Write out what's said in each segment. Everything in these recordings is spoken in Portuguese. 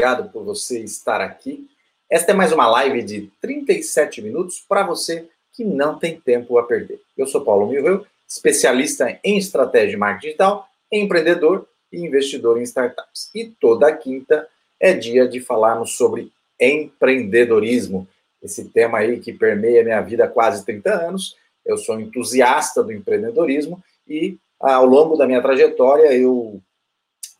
obrigado por você estar aqui. Esta é mais uma live de 37 minutos para você que não tem tempo a perder. Eu sou Paulo Milreu, especialista em estratégia de marketing digital, empreendedor e investidor em startups. E toda quinta é dia de falarmos sobre empreendedorismo, esse tema aí que permeia minha vida há quase 30 anos. Eu sou entusiasta do empreendedorismo e ao longo da minha trajetória eu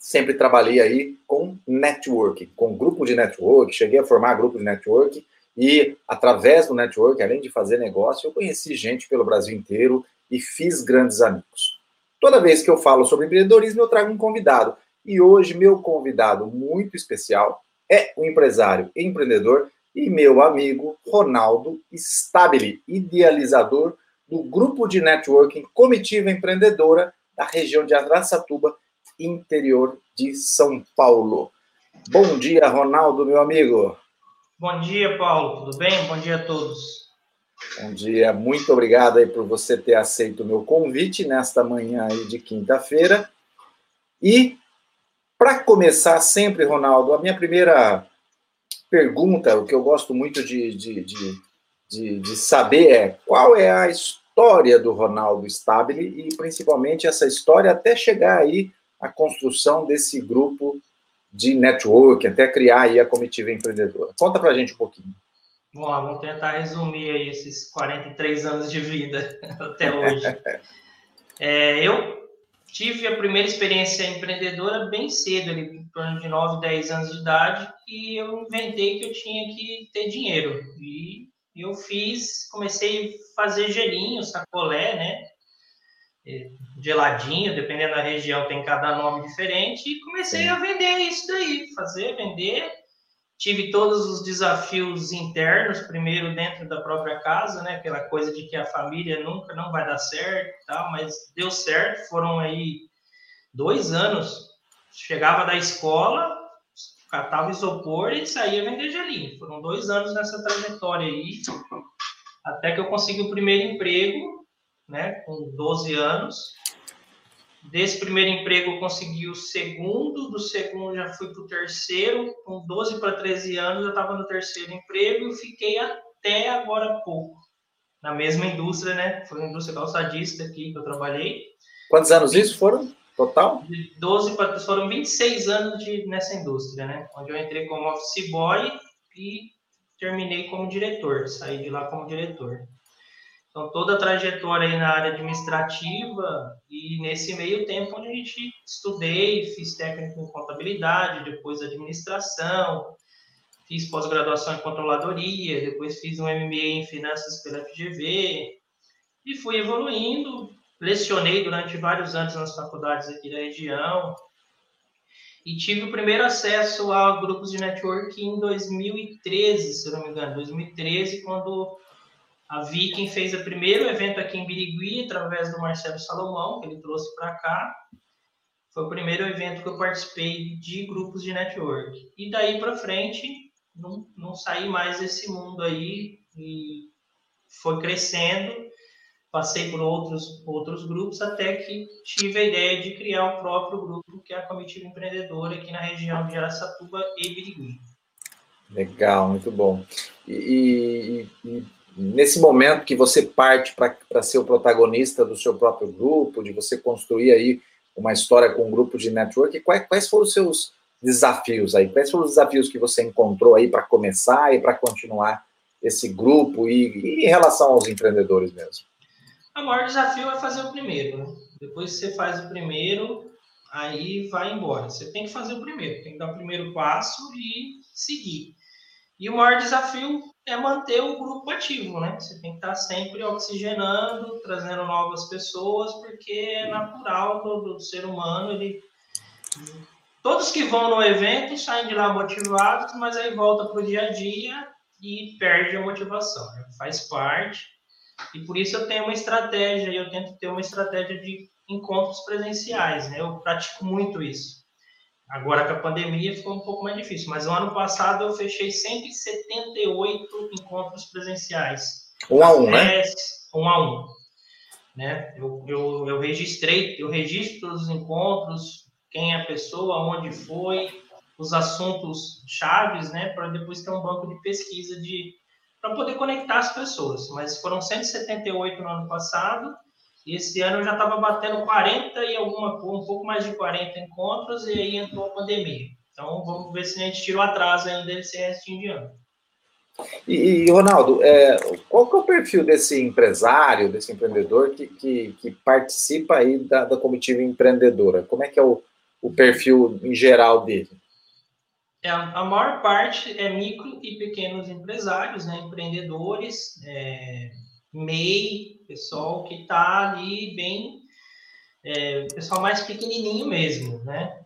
sempre trabalhei aí com network, com grupo de network, cheguei a formar grupo de network e através do network, além de fazer negócio, eu conheci gente pelo Brasil inteiro e fiz grandes amigos. Toda vez que eu falo sobre empreendedorismo, eu trago um convidado. E hoje, meu convidado muito especial é o empresário empreendedor e meu amigo Ronaldo Stabile, idealizador do grupo de networking Comitiva Empreendedora da região de Araçatuba, interior de São Paulo. Bom dia, Ronaldo, meu amigo. Bom dia, Paulo. Tudo bem? Bom dia a todos. Bom dia, muito obrigado aí por você ter aceito o meu convite nesta manhã aí de quinta-feira. E para começar sempre, Ronaldo, a minha primeira pergunta, o que eu gosto muito de, de, de, de, de saber é qual é a história do Ronaldo Stabile e principalmente essa história até chegar aí a construção desse grupo de network, até criar aí a comitiva empreendedora. Conta para a gente um pouquinho. Bom, vamos tentar resumir aí esses 43 anos de vida até hoje. é, eu tive a primeira experiência empreendedora bem cedo, ali, em torno de 9, 10 anos de idade, e eu inventei que eu tinha que ter dinheiro. E eu fiz, comecei a fazer gelinho, sacolé, né? Geladinho, dependendo da região, tem cada nome diferente, e comecei Sim. a vender isso daí, fazer, vender. Tive todos os desafios internos, primeiro dentro da própria casa, né? Aquela coisa de que a família nunca não vai dar certo, tal, mas deu certo. Foram aí dois anos. Chegava da escola, catava isopor e saía vender gelinho. Foram dois anos nessa trajetória aí, até que eu consegui o primeiro emprego né, com 12 anos. Desse primeiro emprego eu consegui o segundo, do segundo já fui para o terceiro, com 12 para 13 anos eu estava no terceiro emprego e fiquei até agora há pouco, na mesma indústria, né? Foi a indústria calçadista aqui que eu trabalhei. Quantos anos isso foram, total? De 12 para... foram 26 anos de, nessa indústria, né? Onde eu entrei como office boy e terminei como diretor, saí de lá como diretor. Então, toda a trajetória aí na área administrativa e nesse meio tempo a gente estudei, fiz técnico em contabilidade, depois administração, fiz pós-graduação em controladoria, depois fiz um MBA em finanças pela FGV e fui evoluindo, lecionei durante vários anos nas faculdades aqui da região e tive o primeiro acesso a grupos de network em 2013, se não me engano, 2013, quando a Viking fez o primeiro evento aqui em Birigui, através do Marcelo Salomão, que ele trouxe para cá. Foi o primeiro evento que eu participei de grupos de network. E daí para frente, não, não saí mais desse mundo aí e foi crescendo. Passei por outros, outros grupos até que tive a ideia de criar o próprio grupo, que é a Comitiva Empreendedora, aqui na região de Araçatuba e Birigui. Legal, muito bom. E, e, e nesse momento que você parte para ser o protagonista do seu próprio grupo, de você construir aí uma história com um grupo de network, quais, quais foram os seus desafios aí? Quais foram os desafios que você encontrou aí para começar e para continuar esse grupo e, e, em relação aos empreendedores mesmo? O maior desafio é fazer o primeiro. Né? Depois que você faz o primeiro, aí vai embora. Você tem que fazer o primeiro, tem que dar o primeiro passo e seguir. E o maior desafio é manter o grupo ativo, né? Você tem que estar sempre oxigenando, trazendo novas pessoas, porque é natural do, do ser humano, ele todos que vão no evento saem de lá motivados, mas aí volta para o dia a dia e perde a motivação. Né? Faz parte. E por isso eu tenho uma estratégia, eu tento ter uma estratégia de encontros presenciais, né? Eu pratico muito isso. Agora com a pandemia ficou um pouco mais difícil, mas o ano passado eu fechei 178 encontros presenciais. Um a um, né? Um a um. Né? Eu, eu, eu registrei, eu registro os encontros, quem é a pessoa, onde foi, os assuntos chaves, né, para depois ter um banco de pesquisa de para poder conectar as pessoas. Mas foram 178 no ano passado, e esse ano eu já estava batendo 40 e alguma um pouco mais de 40 encontros, e aí entrou a pandemia. Então vamos ver se a gente tira o atraso ainda desse restinho de ano. E, e Ronaldo, é, qual que é o perfil desse empresário, desse empreendedor que, que, que participa aí da, da, comitiva empreendedora? Como é que é o, o perfil em geral dele? É, a maior parte é micro e pequenos empresários, né, empreendedores, é, MEI, pessoal que está ali bem, é, pessoal mais pequenininho mesmo, né?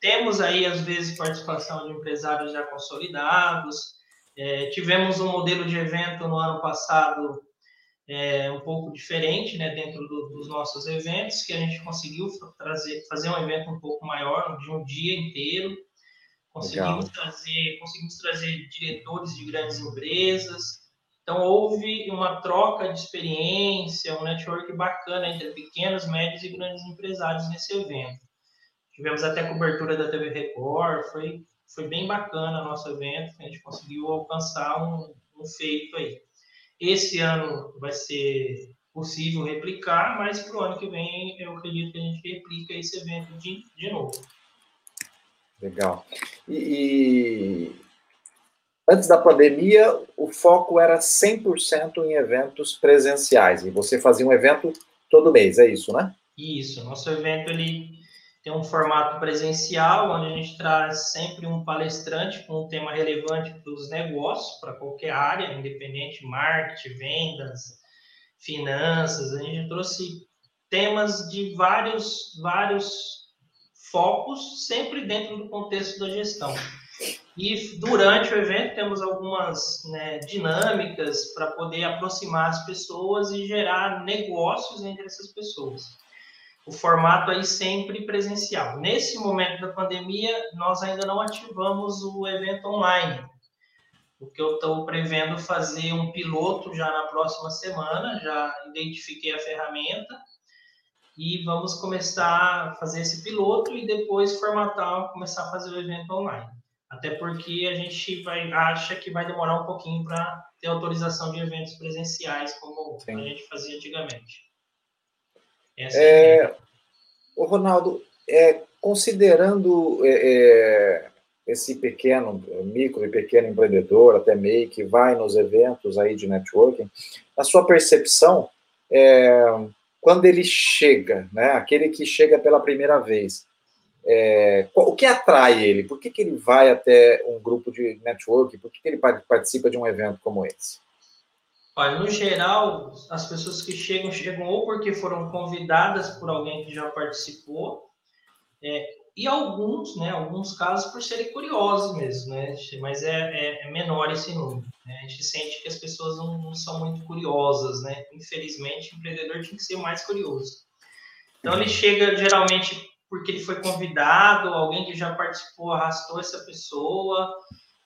Temos aí, às vezes, participação de empresários já consolidados, é, tivemos um modelo de evento no ano passado é, um pouco diferente, né, dentro do, dos nossos eventos, que a gente conseguiu trazer, fazer um evento um pouco maior, de um dia inteiro. Conseguimos trazer, conseguimos trazer diretores de grandes empresas. Então, houve uma troca de experiência, um network bacana entre pequenos, médios e grandes empresários nesse evento. Tivemos até cobertura da TV Record, foi foi bem bacana o nosso evento, a gente conseguiu alcançar um, um feito aí. Esse ano vai ser possível replicar, mas para o ano que vem eu acredito que a gente replica esse evento de, de novo. Legal. E, e, antes da pandemia, o foco era 100% em eventos presenciais, e você fazia um evento todo mês, é isso, né? Isso, nosso evento ele tem um formato presencial, onde a gente traz sempre um palestrante com um tema relevante para os negócios, para qualquer área, independente, marketing, vendas, finanças. A gente trouxe temas de vários, vários focos, sempre dentro do contexto da gestão. E durante o evento temos algumas né, dinâmicas para poder aproximar as pessoas e gerar negócios entre essas pessoas o formato aí sempre presencial. Nesse momento da pandemia, nós ainda não ativamos o evento online. O que eu estou prevendo fazer um piloto já na próxima semana, já identifiquei a ferramenta e vamos começar a fazer esse piloto e depois formatar, começar a fazer o evento online. Até porque a gente vai, acha que vai demorar um pouquinho para ter autorização de eventos presenciais, como Sim. a gente fazia antigamente. Essa é, é o Ronaldo, é, considerando é, é, esse pequeno, micro e pequeno empreendedor, até MEI, que vai nos eventos aí de networking, a sua percepção, é, quando ele chega, né, aquele que chega pela primeira vez, é, o que atrai ele? Por que, que ele vai até um grupo de networking? Por que, que ele participa de um evento como esse? Olha, no geral, as pessoas que chegam, chegam ou porque foram convidadas por alguém que já participou, é, e alguns, né, alguns casos por serem curiosos mesmo, né, mas é, é, é menor esse número. Né? A gente sente que as pessoas não, não, são muito curiosas, né, infelizmente o empreendedor tem que ser mais curioso. Então ele chega geralmente porque ele foi convidado, alguém que já participou arrastou essa pessoa,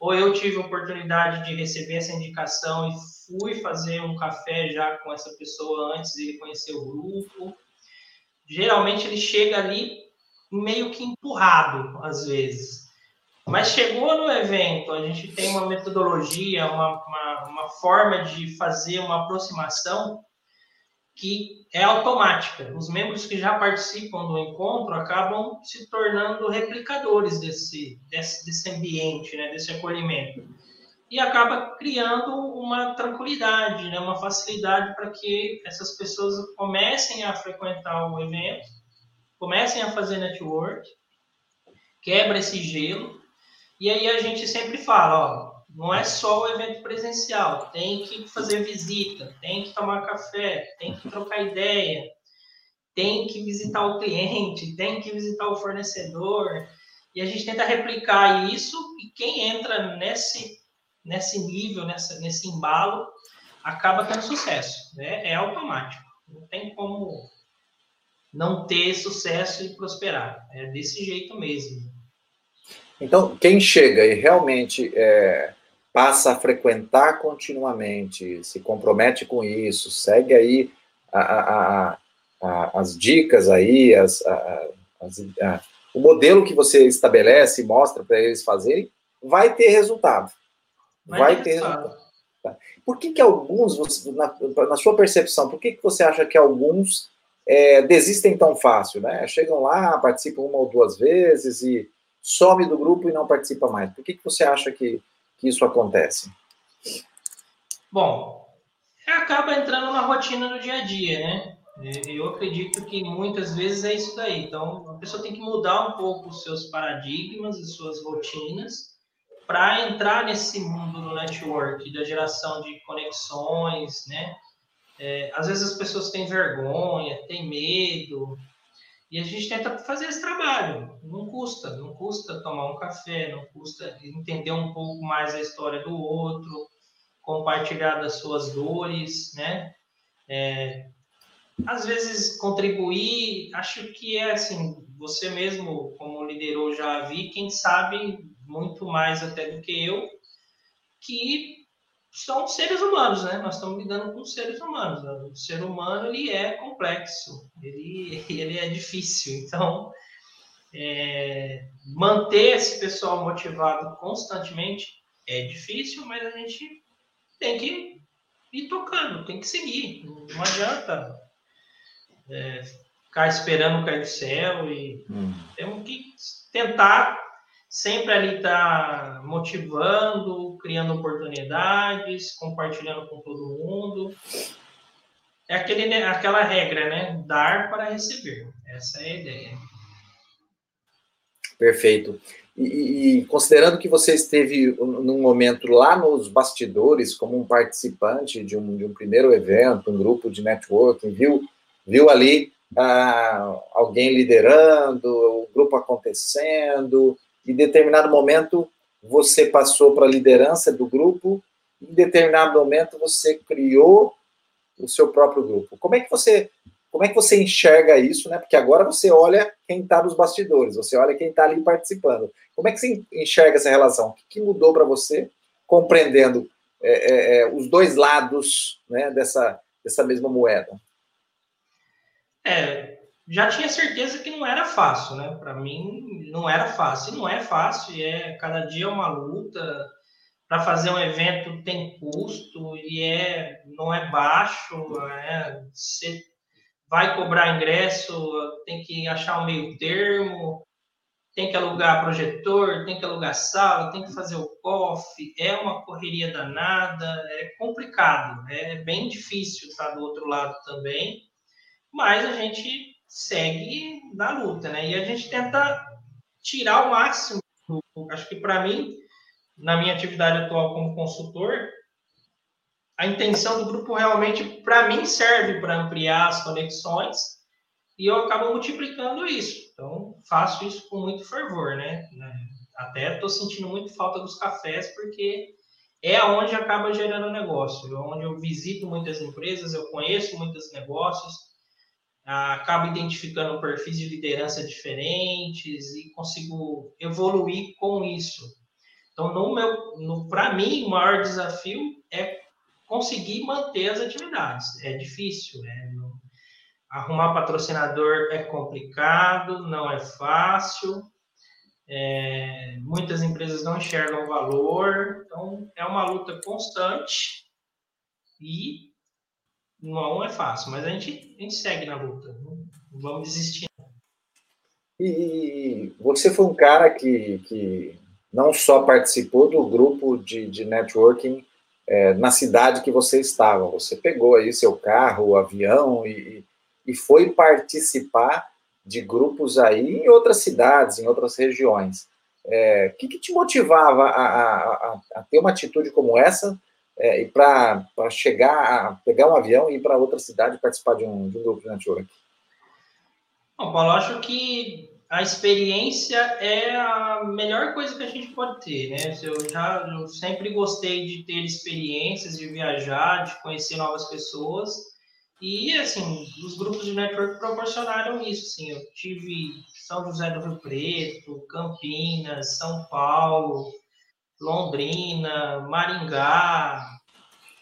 ou eu tive a oportunidade de receber essa indicação e fui fazer um café já com essa pessoa antes de ele conhecer o grupo. Geralmente ele chega ali meio que empurrado, às vezes. Mas chegou no evento, a gente tem uma metodologia, uma, uma, uma forma de fazer uma aproximação que é automática. Os membros que já participam do encontro acabam se tornando replicadores desse, desse, desse ambiente, né, desse acolhimento. E acaba criando uma tranquilidade, né, uma facilidade para que essas pessoas comecem a frequentar o evento, comecem a fazer network, quebra esse gelo. E aí a gente sempre fala, ó, não é só o evento presencial, tem que fazer visita, tem que tomar café, tem que trocar ideia, tem que visitar o cliente, tem que visitar o fornecedor. E a gente tenta replicar isso e quem entra nesse, nesse nível, nessa, nesse embalo, acaba tendo sucesso. Né? É automático. Não tem como não ter sucesso e prosperar. É desse jeito mesmo. Então, quem chega e realmente é, passa a frequentar continuamente, se compromete com isso, segue aí a, a, a, as dicas aí, as, o modelo que você estabelece e mostra para eles fazerem vai ter resultado. Vai, vai ter resultado. resultado. Tá. Por que, que alguns, na, na, sua percepção, por que, que você acha que alguns é, desistem tão fácil, né? Chegam lá, participam uma ou duas vezes e some do grupo e não participa mais. Por que, que você acha que, que isso acontece? Bom, acaba entrando na rotina do dia a dia, né? Eu acredito que muitas vezes é isso daí. Então, a pessoa tem que mudar um pouco os seus paradigmas e suas rotinas para entrar nesse mundo do network, da geração de conexões, né? É, às vezes as pessoas têm vergonha, têm medo, e a gente tenta fazer esse trabalho. Não custa, não custa tomar um café, não custa entender um pouco mais a história do outro, compartilhar das suas dores, né? É, às vezes contribuir, acho que é assim, você mesmo, como liderou, já vi, quem sabe muito mais até do que eu, que são seres humanos, né? Nós estamos lidando com seres humanos. Né? O ser humano ele é complexo, ele, ele é difícil. Então, é, manter esse pessoal motivado constantemente é difícil, mas a gente tem que ir tocando, tem que seguir. Não adianta é, ficar esperando cair do céu e hum. temos que tentar sempre ali estar tá motivando, criando oportunidades, compartilhando com todo mundo. É aquele, aquela regra, né? Dar para receber. Essa é a ideia. Perfeito. E, e, considerando que você esteve num momento lá nos bastidores, como um participante de um, de um primeiro evento, um grupo de networking, viu, viu ali ah, alguém liderando, o grupo acontecendo, em determinado momento você passou para a liderança do grupo, em determinado momento você criou o seu próprio grupo. Como é que você como é que você enxerga isso, né? Porque agora você olha quem está nos bastidores, você olha quem está ali participando. Como é que você enxerga essa relação? O que mudou para você, compreendendo é, é, é, os dois lados né, dessa, dessa mesma moeda? É, já tinha certeza que não era fácil, né? Para mim, não era fácil. E não é fácil, é cada dia é uma luta. Para fazer um evento tem custo e é não é baixo, é, você vai cobrar ingresso, tem que achar um meio termo, tem que alugar projetor, tem que alugar sala, tem que fazer o coffee, é uma correria danada, é complicado, é bem difícil estar do outro lado também, mas a gente segue na luta, né? E a gente tenta tirar o máximo. Acho que para mim, na minha atividade atual como consultor, a intenção do grupo realmente, para mim, serve para ampliar as conexões e eu acabo multiplicando isso. Então, faço isso com muito fervor, né? Até estou sentindo muito falta dos cafés, porque é onde acaba gerando negócio, é onde eu visito muitas empresas, eu conheço muitos negócios, acabo identificando perfis de liderança diferentes e consigo evoluir com isso. Então, no meu, para mim, o maior desafio é conseguir manter as atividades. É difícil, né? Arrumar patrocinador é complicado, não é fácil. É, muitas empresas não enxergam valor, então é uma luta constante e não é fácil, mas a gente, a gente segue na luta, não vamos desistir. E você foi um cara que, que não só participou do grupo de, de networking é, na cidade que você estava, você pegou aí seu carro, o avião e, e foi participar de grupos aí em outras cidades, em outras regiões. É, o que, que, te motivava a, a, a, ter uma atitude como essa é, e para chegar a pegar um avião e ir para outra cidade participar de um, de um grupo de network? Bom, Paulo, acho que a experiência é a melhor coisa que a gente pode ter, né? Eu já eu sempre gostei de ter experiências, de viajar, de conhecer novas pessoas. E, assim, os grupos de network proporcionaram isso, assim. Eu tive São José do Rio Preto, Campinas, São Paulo, Londrina, Maringá,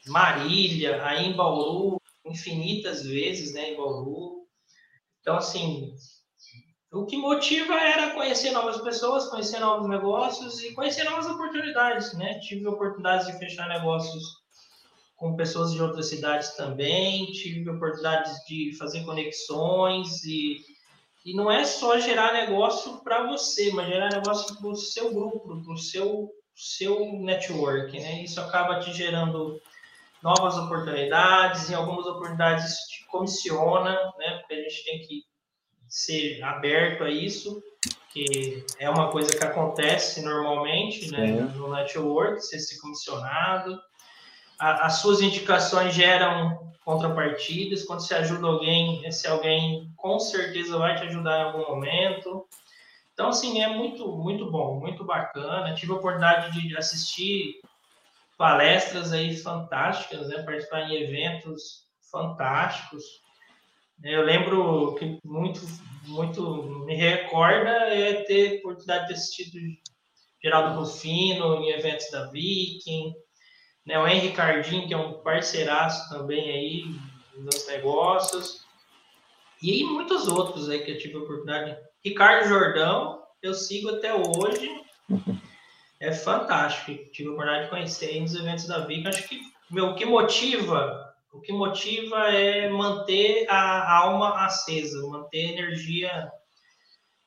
Marília, aí em Bauru, infinitas vezes, né, em Bauru. Então, assim, o que motiva era conhecer novas pessoas, conhecer novos negócios e conhecer novas oportunidades, né? Tive oportunidades de fechar negócios com pessoas de outras cidades também, tive oportunidades de fazer conexões e, e não é só gerar negócio para você, mas gerar negócio para o seu grupo, para o seu, seu network, né? Isso acaba te gerando novas oportunidades, em algumas oportunidades te comissiona, né? Porque a gente tem que ser aberto a isso, que é uma coisa que acontece normalmente né, no network, você ser comissionado. A, as suas indicações geram contrapartidas. Quando você ajuda alguém, esse alguém com certeza vai te ajudar em algum momento. Então, assim, é muito, muito bom, muito bacana. Tive a oportunidade de assistir palestras aí fantásticas, né? Participar em eventos fantásticos. Eu lembro que muito, muito me recorda é ter oportunidade de ter assistido Geraldo Rufino em eventos da Viking, né? o Henrique Cardim, que é um parceiraço também aí nos negócios, e muitos outros aí que eu tive a oportunidade. Ricardo Jordão, eu sigo até hoje, é fantástico. Tive a oportunidade de conhecer nos eventos da Viking. Acho que meu, o que motiva o que motiva é manter a alma acesa, manter a energia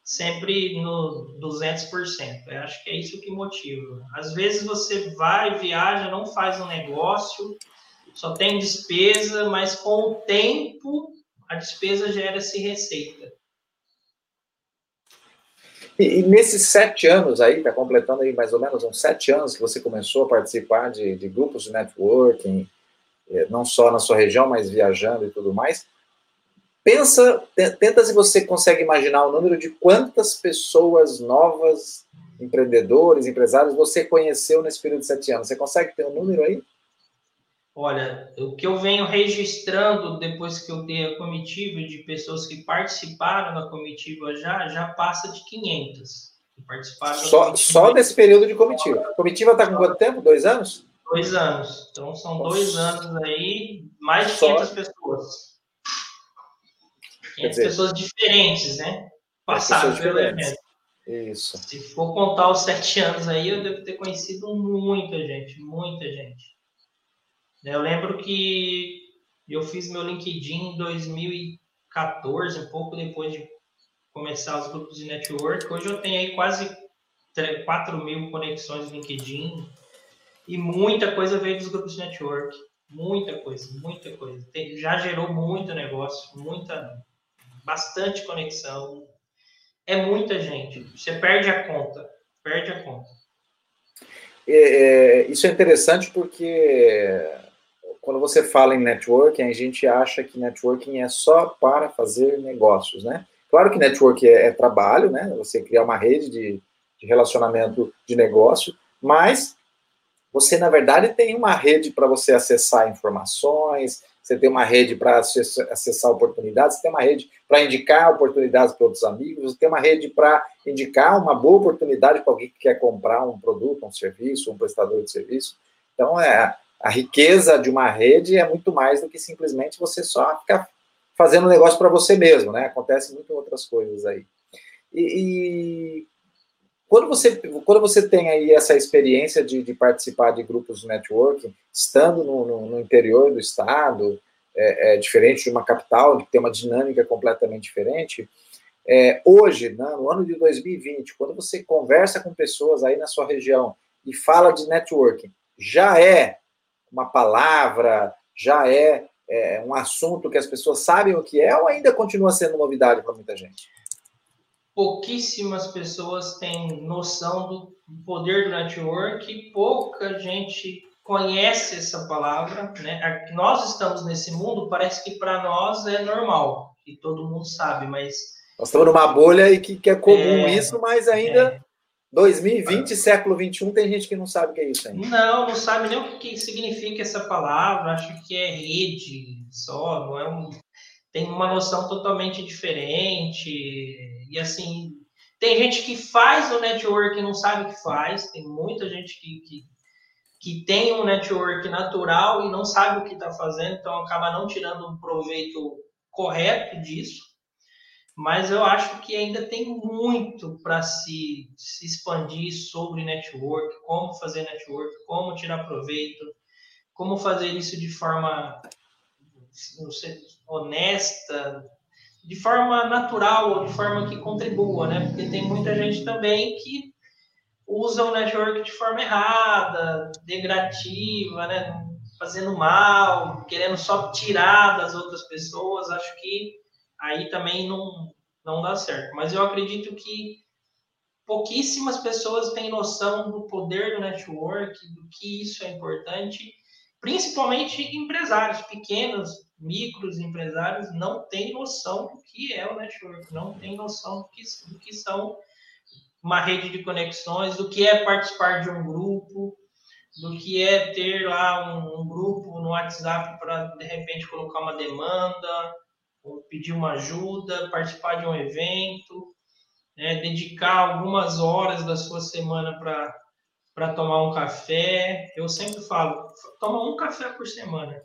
sempre no 200%. Eu acho que é isso que motiva. Às vezes você vai, viaja, não faz um negócio, só tem despesa, mas com o tempo a despesa gera-se receita. E, e, nesses sete anos aí, está completando aí mais ou menos uns sete anos que você começou a participar de, de grupos de networking, é, não só na sua região, mas viajando e tudo mais. Pensa, tenta se você consegue imaginar o número de quantas pessoas novas, empreendedores, empresários, você conheceu nesse período de sete anos. Você consegue ter um número aí? Olha, o que eu venho registrando depois que eu dei a comitiva de pessoas que participaram da comitiva já, já passa de 500. Que participaram só, só desse período de comitiva. A comitiva está com quanto tempo? Dois anos? Dois anos. Então são Nossa. dois anos aí, mais de 500 Só... pessoas. 500 dizer, pessoas diferentes, né? Passaram pelo evento. Isso. Se for contar os sete anos aí, eu devo ter conhecido muita gente, muita gente. Eu lembro que eu fiz meu LinkedIn em 2014, um pouco depois de começar os grupos de network. Hoje eu tenho aí quase 4 mil conexões no LinkedIn, e muita coisa veio dos grupos de network. Muita coisa, muita coisa. Tem, já gerou muito negócio, muita, bastante conexão. É muita gente. Você perde a conta. Perde a conta. É, é, isso é interessante porque quando você fala em networking, a gente acha que networking é só para fazer negócios, né? Claro que networking é, é trabalho, né? Você criar uma rede de, de relacionamento de negócio, mas você, na verdade, tem uma rede para você acessar informações, você tem uma rede para acessar oportunidades, você tem uma rede para indicar oportunidades para outros amigos, você tem uma rede para indicar uma boa oportunidade para alguém que quer comprar um produto, um serviço, um prestador de serviço. Então, é, a riqueza de uma rede é muito mais do que simplesmente você só ficar fazendo negócio para você mesmo, né? Acontece muito outras coisas aí. E, quando você, quando você tem aí essa experiência de, de participar de grupos de networking, estando no, no, no interior do estado, é, é, diferente de uma capital, que tem uma dinâmica completamente diferente, é, hoje, né, no ano de 2020, quando você conversa com pessoas aí na sua região e fala de networking, já é uma palavra, já é, é um assunto que as pessoas sabem o que é ou ainda continua sendo novidade para muita gente? pouquíssimas pessoas têm noção do poder do network, pouca gente conhece essa palavra, né? Nós estamos nesse mundo, parece que para nós é normal, e todo mundo sabe, mas nós estamos numa bolha e que, que é comum é, isso, mas ainda é. 2020, século 21, tem gente que não sabe o que é isso ainda. Não, não sabe nem o que significa essa palavra, acho que é rede só, não é um tem uma noção totalmente diferente. E assim, tem gente que faz o network e não sabe o que faz, tem muita gente que, que, que tem um network natural e não sabe o que está fazendo, então acaba não tirando um proveito correto disso. Mas eu acho que ainda tem muito para se, se expandir sobre network, como fazer network, como tirar proveito, como fazer isso de forma sei, honesta, de forma natural de forma que contribua, né? Porque tem muita gente também que usa o network de forma errada, degradativa, né? Fazendo mal, querendo só tirar das outras pessoas. Acho que aí também não, não dá certo. Mas eu acredito que pouquíssimas pessoas têm noção do poder do network, do que isso é importante, principalmente empresários pequenos, micros empresários, não têm noção do que é o network, não têm noção do que, do que são uma rede de conexões, do que é participar de um grupo, do que é ter lá um, um grupo no WhatsApp para de repente colocar uma demanda, pedir uma ajuda, participar de um evento, né, dedicar algumas horas da sua semana para tomar um café. Eu sempre falo, toma um café por semana.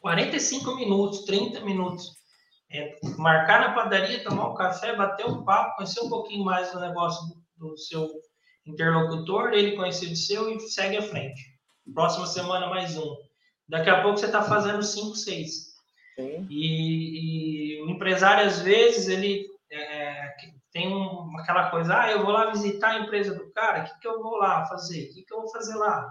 45 minutos, 30 minutos. É, marcar na padaria, tomar um café, bater um papo, conhecer um pouquinho mais do negócio do, do seu interlocutor, ele conhecer o seu e segue à frente. Próxima semana, mais um. Daqui a pouco você está fazendo cinco, seis. E, e, o empresário, às vezes, ele é, tem um, aquela coisa, ah, eu vou lá visitar a empresa do cara, o que, que eu vou lá fazer? O que, que eu vou fazer lá?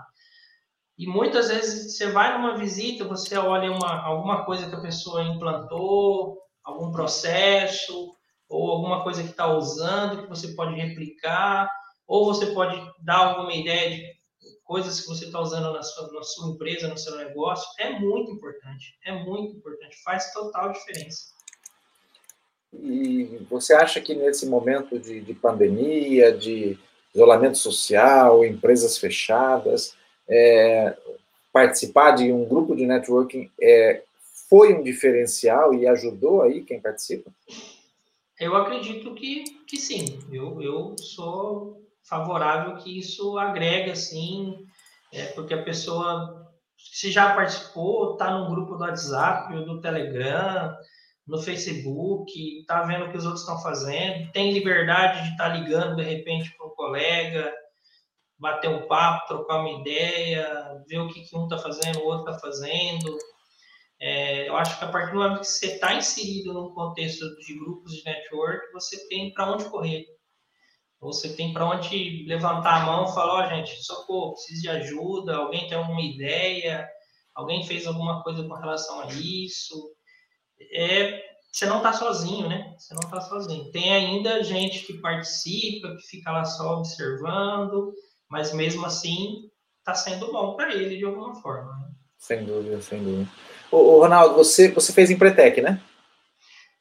E muitas vezes você vai numa visita, você olha uma, alguma coisa que a pessoa implantou, algum processo, ou alguma coisa que está usando, que você pode replicar, ou você pode dar alguma ideia de coisas que você está usando na sua, na sua empresa, no seu negócio, é muito importante. É muito importante. Faz total diferença. E você acha que nesse momento de, de pandemia, de isolamento social, empresas fechadas, é, participar de um grupo de networking é, foi um diferencial e ajudou aí quem participa? Eu acredito que, que sim. Eu, eu sou favorável que isso agrega, assim, é, porque a pessoa, se já participou, está no grupo do WhatsApp ou do Telegram, no Facebook, está vendo o que os outros estão fazendo, tem liberdade de estar tá ligando de repente para um colega, bater um papo, trocar uma ideia, ver o que, que um está fazendo, o outro está fazendo. É, eu acho que a partir do momento que você está inserido num contexto de grupos de network, você tem para onde correr. Você tem para onde levantar a mão e falar, ó, oh, gente, socorro, preciso de ajuda, alguém tem alguma ideia, alguém fez alguma coisa com relação a isso. É, você não está sozinho, né? Você não está sozinho. Tem ainda gente que participa, que fica lá só observando, mas mesmo assim está sendo bom para ele de alguma forma. Né? Sem dúvida, sem dúvida. Ô, ô, Ronaldo, você, você fez Empretec, né?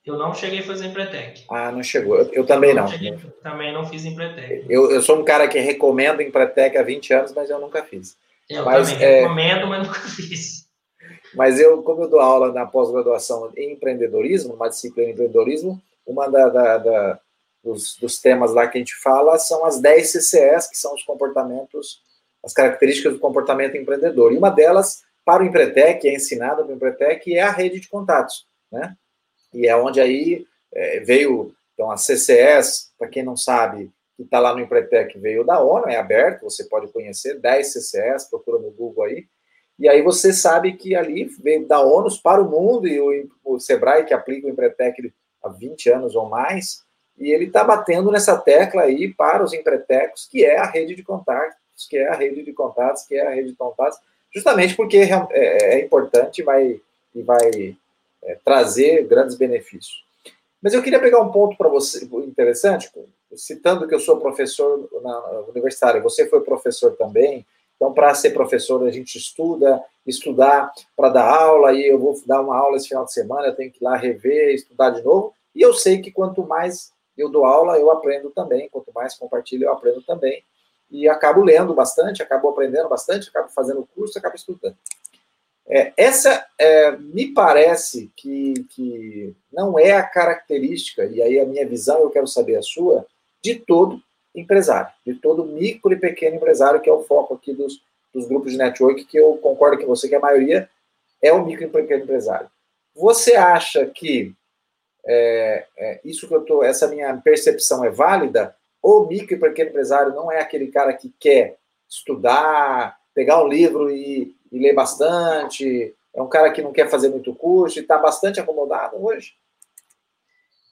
Eu não cheguei a fazer Empretec. Ah, não chegou. Eu, eu também eu não. Cheguei, também não fiz Empretec. Eu, eu sou um cara que recomenda Empretec há 20 anos, mas eu nunca fiz. Eu mas, também é... recomendo, mas nunca fiz. Mas eu, como eu dou aula na pós-graduação em empreendedorismo, uma disciplina de empreendedorismo, uma da, da, da dos, dos, temas lá que a gente fala são as 10 CCS, que são os comportamentos, as características do comportamento empreendedor. E uma delas, para o Empretec, é ensinada no Empretec, é a rede de contatos, né? E é onde aí é, veio, então, a CCS, para quem não sabe, que está lá no Empretec, veio da ONU, é aberto, você pode conhecer, 10 CCS, procura no Google aí, e aí você sabe que ali veio da ONU para o mundo, e o, o Sebrae, que aplica o Empretec há 20 anos ou mais, e ele está batendo nessa tecla aí para os empretecos, que é a rede de contatos, que é a rede de contatos, que é a rede de contatos, justamente porque é, é, é importante vai, e vai é, trazer grandes benefícios. Mas eu queria pegar um ponto para você interessante, citando que eu sou professor na universitária, você foi professor também, então para ser professor a gente estuda, estudar para dar aula, e eu vou dar uma aula esse final de semana, eu tenho que ir lá rever, estudar de novo, e eu sei que quanto mais eu dou aula, eu aprendo também, quanto mais compartilho, eu aprendo também, e acabo lendo bastante, acabo aprendendo bastante, acabo fazendo curso, acabo estudando. É, essa é, me parece que, que não é a característica, e aí a minha visão, eu quero saber a sua, de todo empresário, de todo micro e pequeno empresário, que é o foco aqui dos, dos grupos de network, que eu concordo com você que a maioria é o micro e pequeno empresário. Você acha que é, é, isso que eu tô, essa minha percepção é válida? O micro e pequeno empresário não é aquele cara que quer estudar, pegar um livro e, e ler bastante, é um cara que não quer fazer muito curso e está bastante acomodado hoje?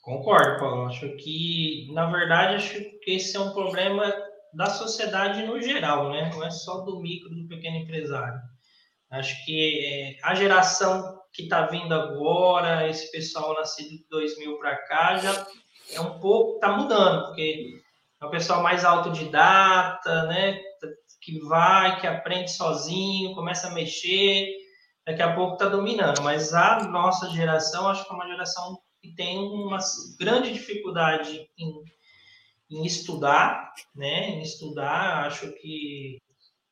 Concordo, Paulo. Acho que, na verdade, acho que esse é um problema da sociedade no geral, né? Não é só do micro, do pequeno empresário. Acho que é, a geração que está vindo agora, esse pessoal nascido de 2000 para cá, já é um pouco, está mudando, porque é o pessoal mais autodidata, né? Que vai, que aprende sozinho, começa a mexer, daqui a pouco está dominando. Mas a nossa geração, acho que é uma geração que tem uma grande dificuldade em, em estudar, né? Em estudar, acho que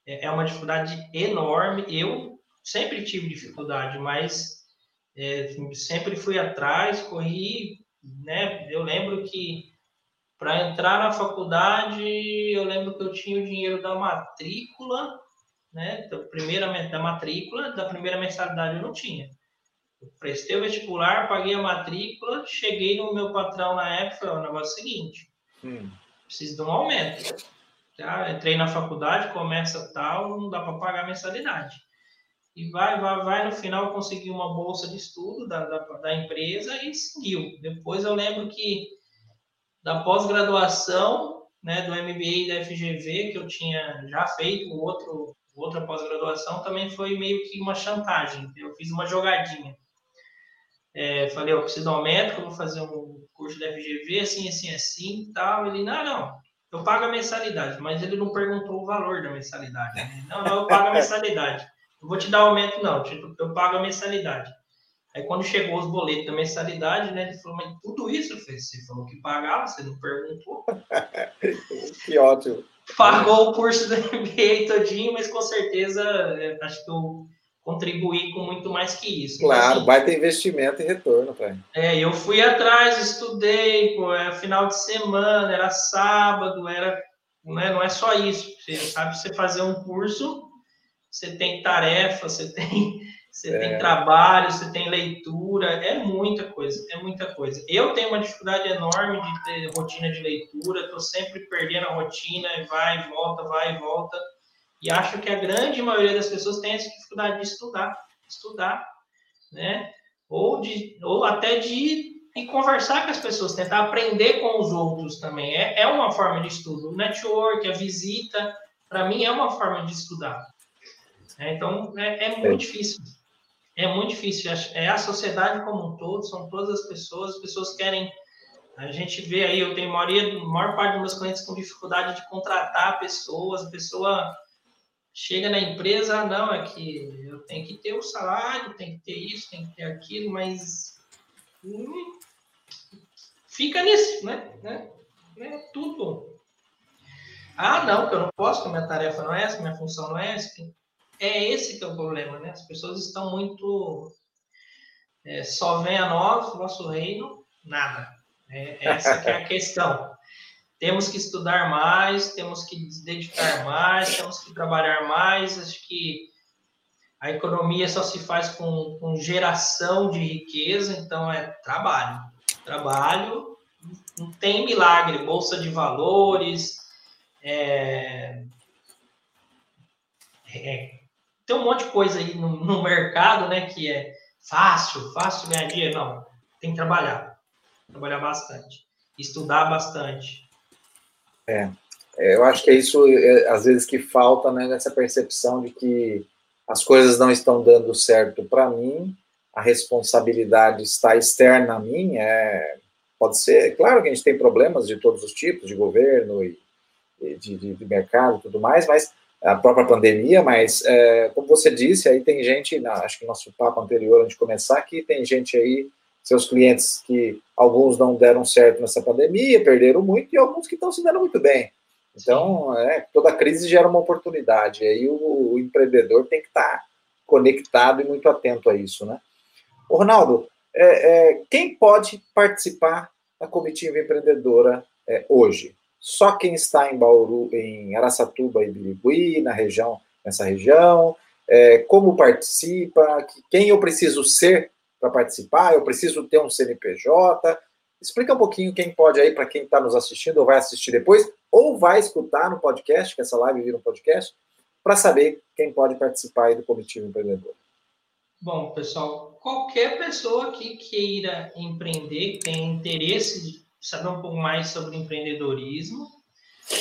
é, é uma dificuldade enorme. Eu sempre tive dificuldade, mas é, sempre fui atrás, corri, né? Eu lembro que para entrar na faculdade, eu lembro que eu tinha o dinheiro da matrícula, né? Da primeira da matrícula, da primeira mensalidade eu não tinha. Eu prestei o vestibular, paguei a matrícula, cheguei no meu patrão na época falei, o negócio é o seguinte, hum. preciso de um aumento. Tá? Entrei na faculdade, começa tal, não dá para pagar a mensalidade. E vai, vai, vai, no final consegui uma bolsa de estudo da, da, da empresa e seguiu. Depois eu lembro que da pós-graduação, né, do MBA e da FGV, que eu tinha já feito outro, outra pós-graduação, também foi meio que uma chantagem. Eu fiz uma jogadinha. É, falei, eu preciso de um eu vou fazer um curso da FGV, assim, assim, assim, tal. Ele, não, não, eu pago a mensalidade, mas ele não perguntou o valor da mensalidade. Né? Não, não, eu pago a mensalidade. Não vou te dar aumento, não, tipo, eu pago a mensalidade. Aí quando chegou os boletos da mensalidade, né, ele falou, mas tudo isso, você falou que pagava, você não perguntou. que ótimo. Pagou o curso do MBA todinho, mas com certeza, é, acho que eu contribuir com muito mais que isso. Claro, vai ter investimento e retorno, pai. É, eu fui atrás, estudei, pô, é final de semana, era sábado, era, não é, não é só isso. Você sabe, você fazer um curso, você tem tarefa, você tem, você é. tem trabalho, você tem leitura, é muita coisa, é muita coisa. Eu tenho uma dificuldade enorme de ter rotina de leitura, estou sempre perdendo a rotina, vai e volta, vai e volta. E acho que a grande maioria das pessoas tem essa dificuldade de estudar, estudar, né? Ou, de, ou até de, de conversar com as pessoas, tentar aprender com os outros também. É, é uma forma de estudo. O network, a visita, para mim, é uma forma de estudar. É, então, é, é muito é. difícil. É muito difícil. É a sociedade como um todo, são todas as pessoas, as pessoas querem a gente vê aí, eu tenho maioria, maior parte dos meus clientes com dificuldade de contratar pessoas, a pessoa chega na empresa, não, é que eu tenho que ter o salário, tem que ter isso, tem que ter aquilo, mas hum, fica nisso, né? né? É tudo. Ah, não, que eu não posso, que minha tarefa não é essa, minha função não é essa. É esse que é o problema, né? As pessoas estão muito. É, só vem a nós, nosso reino, nada. É, essa que é a questão temos que estudar mais, temos que nos dedicar mais, temos que trabalhar mais. Acho que a economia só se faz com, com geração de riqueza, então é trabalho. Trabalho, não tem milagre, bolsa de valores, é, é, tem um monte de coisa aí no, no mercado, né, que é fácil, fácil ganhar dinheiro. Não, tem que trabalhar, trabalhar bastante, estudar bastante, é, é, eu acho que é isso, é, às vezes, que falta, né, nessa percepção de que as coisas não estão dando certo para mim, a responsabilidade está externa a mim, é, pode ser, claro que a gente tem problemas de todos os tipos, de governo e de, de, de, mercado e tudo mais, mas a própria pandemia, mas é, como você disse, aí tem gente, acho que nosso papo anterior, antes de começar, que tem gente aí seus clientes que alguns não deram certo nessa pandemia, perderam muito, e alguns que estão se dando muito bem. Então, é, toda crise gera uma oportunidade, e aí o, o empreendedor tem que estar tá conectado e muito atento a isso, né? Ô, Ronaldo, é, é, quem pode participar da comitiva empreendedora é, hoje? Só quem está em Bauru, em Araçatuba e Birigui, na região, nessa região, é, como participa, quem eu preciso ser para participar? Eu preciso ter um CNPJ? Explica um pouquinho quem pode aí, para quem está nos assistindo ou vai assistir depois, ou vai escutar no podcast, que essa live vira um podcast, para saber quem pode participar aí do Comitiva Empreendedor. Bom, pessoal, qualquer pessoa que queira empreender, que tenha interesse saber um pouco mais sobre empreendedorismo,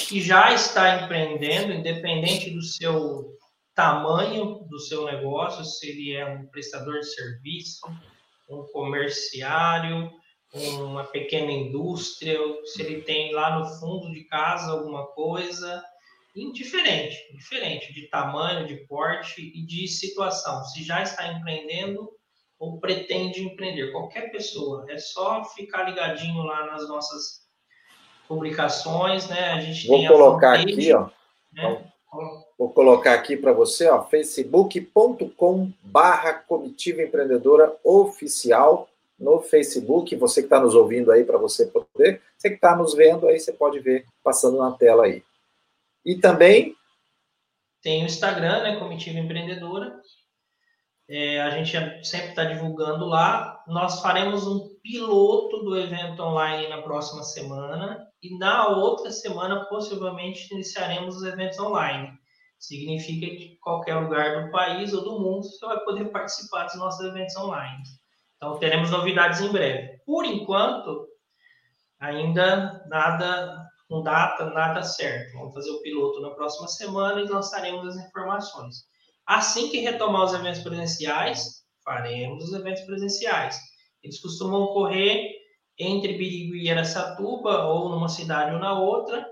que já está empreendendo, independente do seu tamanho do seu negócio, se ele é um prestador de serviço, um comerciário, uma pequena indústria, se ele tem lá no fundo de casa alguma coisa, indiferente, diferente de tamanho, de porte e de situação. Se já está empreendendo ou pretende empreender, qualquer pessoa, é só ficar ligadinho lá nas nossas publicações, né? A gente Vou colocar aqui, ó. Né? Vou colocar aqui para você, ó, facebook.com barra comitiva empreendedora oficial no Facebook, você que está nos ouvindo aí para você poder, você que está nos vendo aí, você pode ver passando na tela aí. E também tem o Instagram, né, Comitiva Empreendedora. É, a gente sempre está divulgando lá. Nós faremos um piloto do evento online na próxima semana e na outra semana possivelmente iniciaremos os eventos online. Significa que qualquer lugar do país ou do mundo você vai poder participar dos nossos eventos online. Então, teremos novidades em breve. Por enquanto, ainda nada com data, nada certo. Vamos fazer o piloto na próxima semana e lançaremos as informações. Assim que retomar os eventos presenciais, faremos os eventos presenciais. Eles costumam ocorrer entre Birigui e Aracatuba, ou numa cidade ou na outra.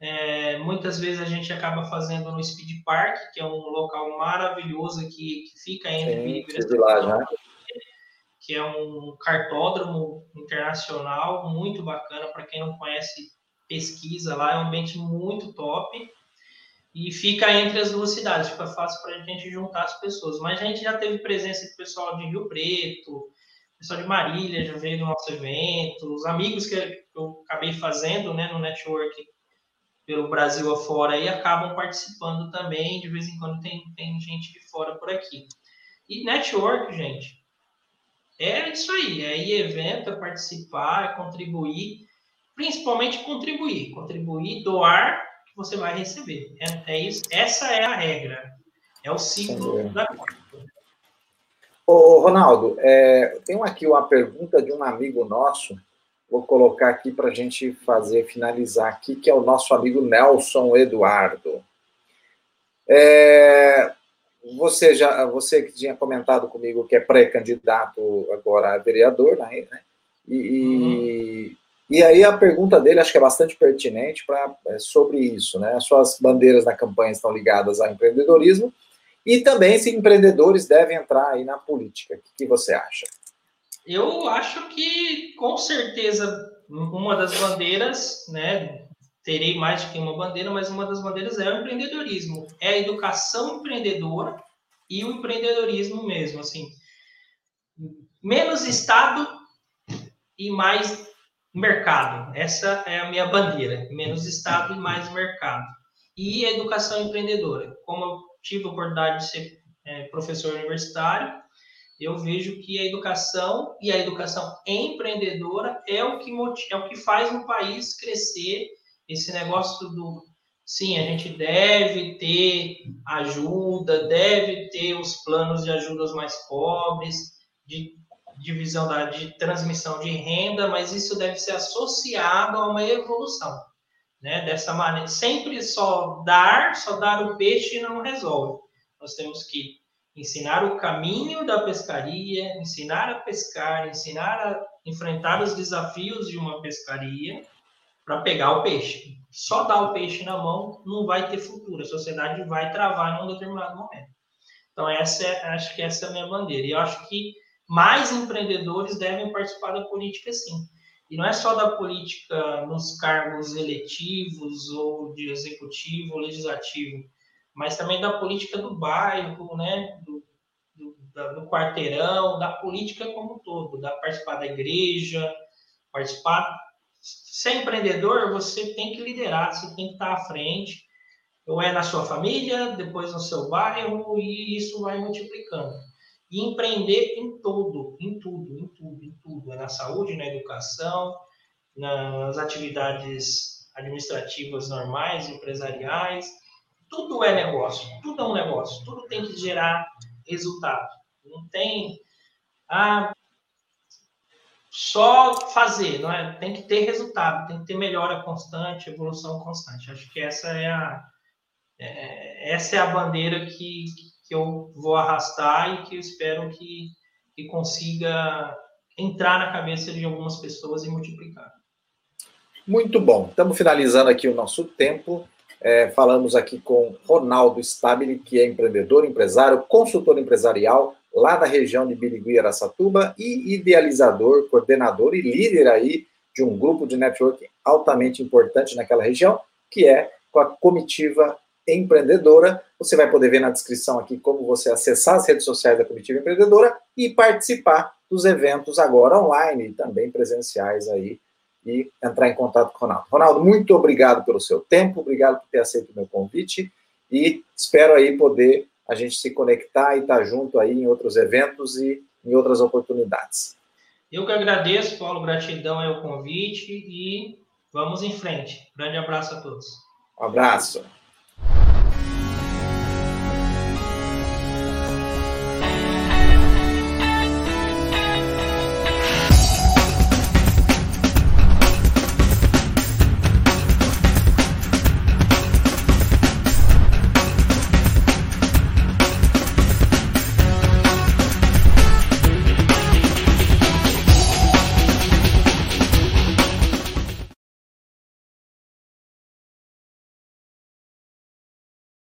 É, muitas vezes a gente acaba fazendo no Speed Park, que é um local maravilhoso aqui, que fica entre Birigui e Aracatuba que é um cartódromo internacional muito bacana para quem não conhece pesquisa lá é um ambiente muito top e fica entre as duas cidades fica fácil para a gente juntar as pessoas. Mas a gente já teve presença de pessoal de Rio Preto pessoal de Marília já veio no nosso evento os amigos que eu acabei fazendo né no network pelo Brasil afora e acabam participando também de vez em quando tem, tem gente de fora por aqui. E network gente é isso aí, é ir evento, é participar, é contribuir, principalmente contribuir, contribuir, doar, você vai receber. É, é isso, essa é a regra, é o ciclo da coisa. Ô, Ronaldo, é, tem aqui uma pergunta de um amigo nosso, vou colocar aqui para a gente fazer, finalizar aqui, que é o nosso amigo Nelson Eduardo. É, você já, você que tinha comentado comigo que é pré-candidato agora a vereador, né? E, uhum. E aí a pergunta dele acho que é bastante pertinente para é sobre isso, né? As suas bandeiras na campanha estão ligadas ao empreendedorismo e também se empreendedores devem entrar aí na política. O que, que você acha? Eu acho que com certeza uma das bandeiras, né? terei mais do que uma bandeira, mas uma das bandeiras é o empreendedorismo, é a educação empreendedora e o empreendedorismo mesmo, assim, menos Estado e mais mercado. Essa é a minha bandeira, menos Estado e mais mercado. E a educação empreendedora. Como eu tive a oportunidade de ser é, professor universitário, eu vejo que a educação e a educação empreendedora é o que, é o que faz um país crescer esse negócio do sim, a gente deve ter ajuda, deve ter os planos de ajuda aos mais pobres, de divisão da de transmissão de renda, mas isso deve ser associado a uma evolução, né? Dessa maneira, sempre só dar, só dar o peixe não resolve. Nós temos que ensinar o caminho da pescaria, ensinar a pescar, ensinar a enfrentar os desafios de uma pescaria para pegar o peixe. Só dar o peixe na mão não vai ter futuro. A sociedade vai travar em um determinado momento. Então, essa é, acho que essa é a minha bandeira. E eu acho que mais empreendedores devem participar da política, sim. E não é só da política nos cargos eletivos ou de executivo ou legislativo, mas também da política do bairro, né? do, do, da, do quarteirão, da política como um todo, da participar da igreja, participar ser empreendedor, você tem que liderar, você tem que estar à frente, ou é na sua família, depois no seu bairro, e isso vai multiplicando. E empreender em tudo, em tudo, em tudo, em tudo. É na saúde, na educação, nas atividades administrativas normais, empresariais. Tudo é negócio, tudo é um negócio, tudo tem que gerar resultado. Não tem ah, só fazer, não é? Tem que ter resultado, tem que ter melhora constante, evolução constante. Acho que essa é a é, essa é a bandeira que, eu vou arrastar e que eu espero que, que consiga entrar na cabeça de algumas pessoas e multiplicar. Muito bom. Estamos finalizando aqui o nosso tempo. É, falamos aqui com Ronaldo Stabile, que é empreendedor, empresário, consultor empresarial lá da região de Birigui, Aracatuba e idealizador, coordenador e líder aí de um grupo de networking altamente importante naquela região, que é com a comitiva empreendedora. Você vai poder ver na descrição aqui como você acessar as redes sociais da Comitiva Empreendedora e participar dos eventos agora online e também presenciais aí e entrar em contato com o Ronaldo. Ronaldo, muito obrigado pelo seu tempo, obrigado por ter aceito o meu convite e espero aí poder a gente se conectar e estar junto aí em outros eventos e em outras oportunidades. Eu que agradeço, Paulo, gratidão é o convite e vamos em frente. Grande abraço a todos. Um abraço.